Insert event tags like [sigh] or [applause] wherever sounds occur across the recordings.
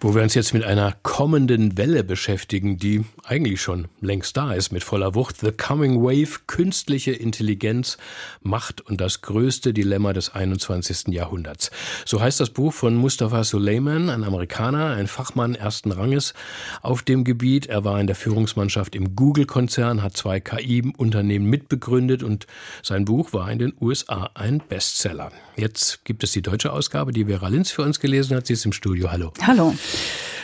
wo wir uns jetzt mit einer kommenden Welle beschäftigen, die eigentlich schon längst da ist, mit voller Wucht. The Coming Wave, künstliche Intelligenz, Macht und das größte Dilemma des 21. Jahrhunderts. So heißt das Buch von Mustafa Suleiman, ein Amerikaner, ein Fachmann ersten Ranges auf dem Gebiet. Er war in der Führungsmannschaft im Google-Konzern, hat zwei KI-Unternehmen mitbegründet und sein Buch war in den USA ein Bestseller. Jetzt gibt es die deutsche Ausgabe, die Vera Linz für uns gelesen hat. Sie ist im Studio. Hallo. Hallo.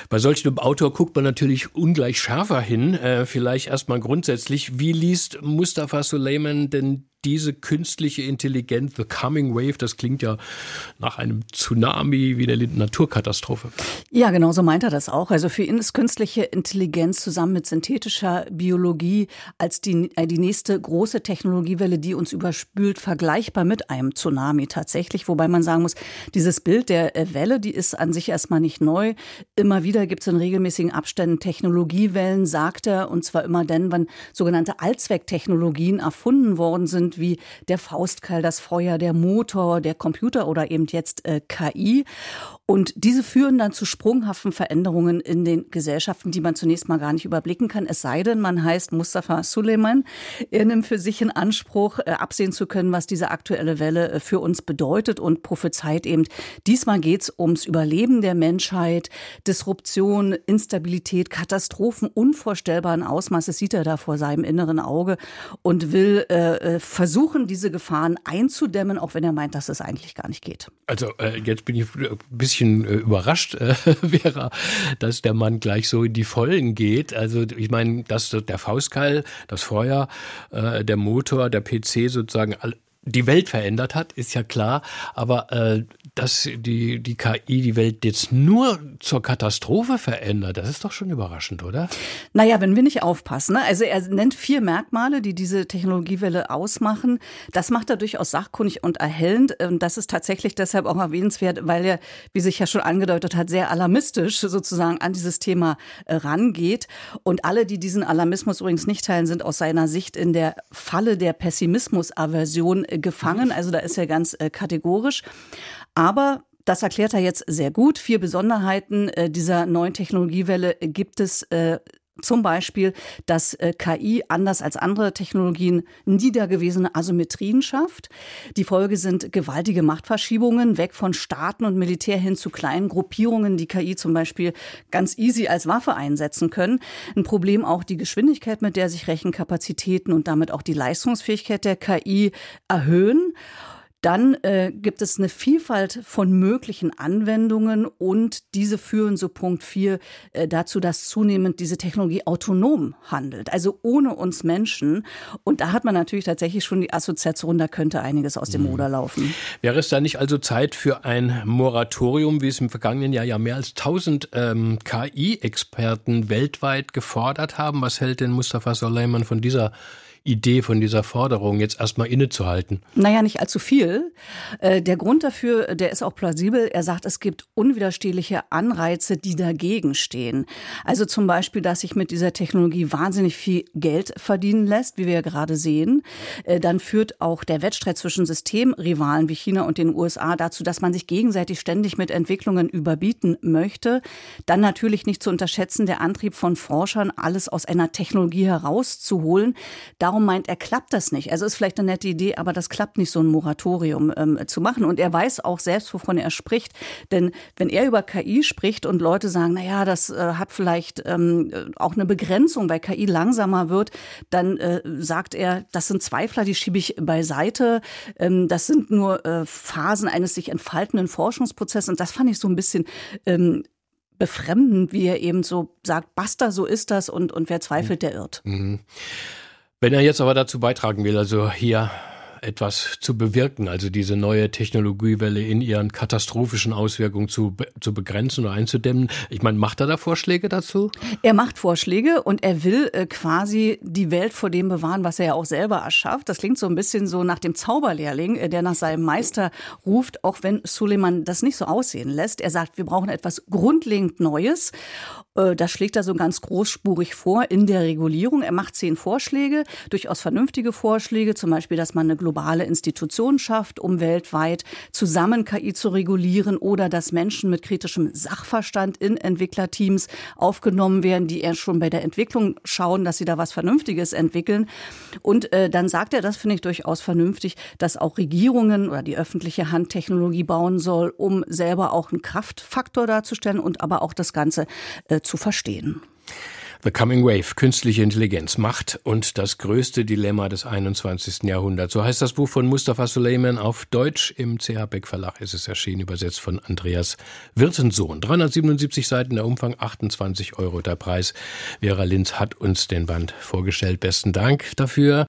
Bei solch einem Autor guckt man natürlich ungleich schärfer hin. Äh, vielleicht erstmal grundsätzlich. Wie liest Mustafa Suleiman denn diese künstliche Intelligenz, the coming wave, das klingt ja nach einem Tsunami wie eine Naturkatastrophe. Ja, genau so meint er das auch. Also für ihn ist künstliche Intelligenz zusammen mit synthetischer Biologie als die, äh, die nächste große Technologiewelle, die uns überspült, vergleichbar mit einem Tsunami tatsächlich. Wobei man sagen muss, dieses Bild der äh, Welle, die ist an sich erstmal nicht neu. Immer wieder gibt es in regelmäßigen Abständen Technologiewellen, sagt er, und zwar immer dann, wenn sogenannte Allzwecktechnologien erfunden worden sind, wie der Faustkeil, das Feuer, der Motor, der Computer oder eben jetzt äh, KI. Und diese führen dann zu sprunghaften Veränderungen in den Gesellschaften, die man zunächst mal gar nicht überblicken kann. Es sei denn, man heißt Mustafa Suleiman. Er nimmt für sich in Anspruch, äh, absehen zu können, was diese aktuelle Welle äh, für uns bedeutet und prophezeit eben, diesmal geht es ums Überleben der Menschheit, Disruption, Instabilität, Katastrophen unvorstellbaren Ausmaßes sieht er da vor seinem inneren Auge und will äh, äh versuchen, diese Gefahren einzudämmen, auch wenn er meint, dass es eigentlich gar nicht geht. Also äh, jetzt bin ich ein bisschen äh, überrascht, [laughs] äh, Vera, dass der Mann gleich so in die Vollen geht. Also ich meine, dass der Faustkeil, das Feuer, äh, der Motor, der PC sozusagen die Welt verändert hat, ist ja klar. Aber äh, dass die, die KI die Welt jetzt nur zur Katastrophe verändert, das ist doch schon überraschend, oder? Naja, wenn wir nicht aufpassen. Ne? Also er nennt vier Merkmale, die diese Technologiewelle ausmachen. Das macht er durchaus sachkundig und erhellend. Und das ist tatsächlich deshalb auch erwähnenswert, weil er, wie sich ja schon angedeutet hat, sehr alarmistisch sozusagen an dieses Thema äh, rangeht. Und alle, die diesen Alarmismus übrigens nicht teilen, sind aus seiner Sicht in der Falle der Pessimismus-Aversion gefangen. Also da ist er ganz äh, kategorisch. Aber das erklärt er jetzt sehr gut. Vier Besonderheiten äh, dieser neuen Technologiewelle gibt es äh, zum Beispiel, dass äh, KI anders als andere Technologien niedergewesene Asymmetrien schafft. Die Folge sind gewaltige Machtverschiebungen weg von Staaten und Militär hin zu kleinen Gruppierungen, die KI zum Beispiel ganz easy als Waffe einsetzen können. Ein Problem auch die Geschwindigkeit, mit der sich Rechenkapazitäten und damit auch die Leistungsfähigkeit der KI erhöhen. Dann äh, gibt es eine Vielfalt von möglichen Anwendungen und diese führen, so Punkt 4, äh, dazu, dass zunehmend diese Technologie autonom handelt, also ohne uns Menschen. Und da hat man natürlich tatsächlich schon die Assoziation, da könnte einiges aus dem mhm. Moder laufen. Wäre es da nicht also Zeit für ein Moratorium, wie es im vergangenen Jahr ja mehr als 1000 ähm, KI-Experten weltweit gefordert haben? Was hält denn Mustafa Soleiman von dieser Idee, von dieser Forderung jetzt erstmal innezuhalten? Naja, nicht allzu viel. Äh, der Grund dafür, der ist auch plausibel. Er sagt, es gibt unwiderstehliche Anreize, die dagegen stehen. Also zum Beispiel, dass sich mit dieser Technologie wahnsinnig viel Geld verdienen lässt, wie wir ja gerade sehen. Äh, dann führt auch der Wettstreit zwischen Systemrivalen wie China und den USA dazu, dass man sich gegenseitig ständig mit Entwicklungen überbieten möchte. Dann natürlich nicht zu unterschätzen der Antrieb von Forschern, alles aus einer Technologie herauszuholen. Darum Darum meint er, klappt das nicht. Also ist vielleicht eine nette Idee, aber das klappt nicht, so ein Moratorium ähm, zu machen. Und er weiß auch selbst, wovon er spricht. Denn wenn er über KI spricht und Leute sagen, na ja, das äh, hat vielleicht ähm, auch eine Begrenzung, weil KI langsamer wird, dann äh, sagt er, das sind Zweifler, die schiebe ich beiseite. Ähm, das sind nur äh, Phasen eines sich entfaltenden Forschungsprozesses. Und das fand ich so ein bisschen ähm, befremdend, wie er eben so sagt, basta, so ist das und, und wer zweifelt, der irrt. Mhm. Wenn er jetzt aber dazu beitragen will, also hier etwas zu bewirken, also diese neue Technologiewelle in ihren katastrophischen Auswirkungen zu, zu begrenzen oder einzudämmen. Ich meine, macht er da Vorschläge dazu? Er macht Vorschläge und er will äh, quasi die Welt vor dem bewahren, was er ja auch selber erschafft. Das klingt so ein bisschen so nach dem Zauberlehrling, äh, der nach seinem Meister ruft, auch wenn Suleiman das nicht so aussehen lässt. Er sagt, wir brauchen etwas grundlegend Neues. Äh, das schlägt er so ganz großspurig vor in der Regulierung. Er macht zehn Vorschläge, durchaus vernünftige Vorschläge, zum Beispiel, dass man eine globale Institutionen schafft, um weltweit zusammen KI zu regulieren oder dass Menschen mit kritischem Sachverstand in Entwicklerteams aufgenommen werden, die erst schon bei der Entwicklung schauen, dass sie da was Vernünftiges entwickeln. Und äh, dann sagt er, das finde ich durchaus vernünftig, dass auch Regierungen oder die öffentliche Hand Technologie bauen soll, um selber auch einen Kraftfaktor darzustellen und aber auch das Ganze äh, zu verstehen. The Coming Wave, künstliche Intelligenz, Macht und das größte Dilemma des 21. Jahrhunderts. So heißt das Buch von Mustafa Suleiman auf Deutsch. Im CH Beck Verlag ist es erschienen, übersetzt von Andreas Wirtensohn. 377 Seiten, der Umfang 28 Euro der Preis. Vera Linz hat uns den Band vorgestellt. Besten Dank dafür.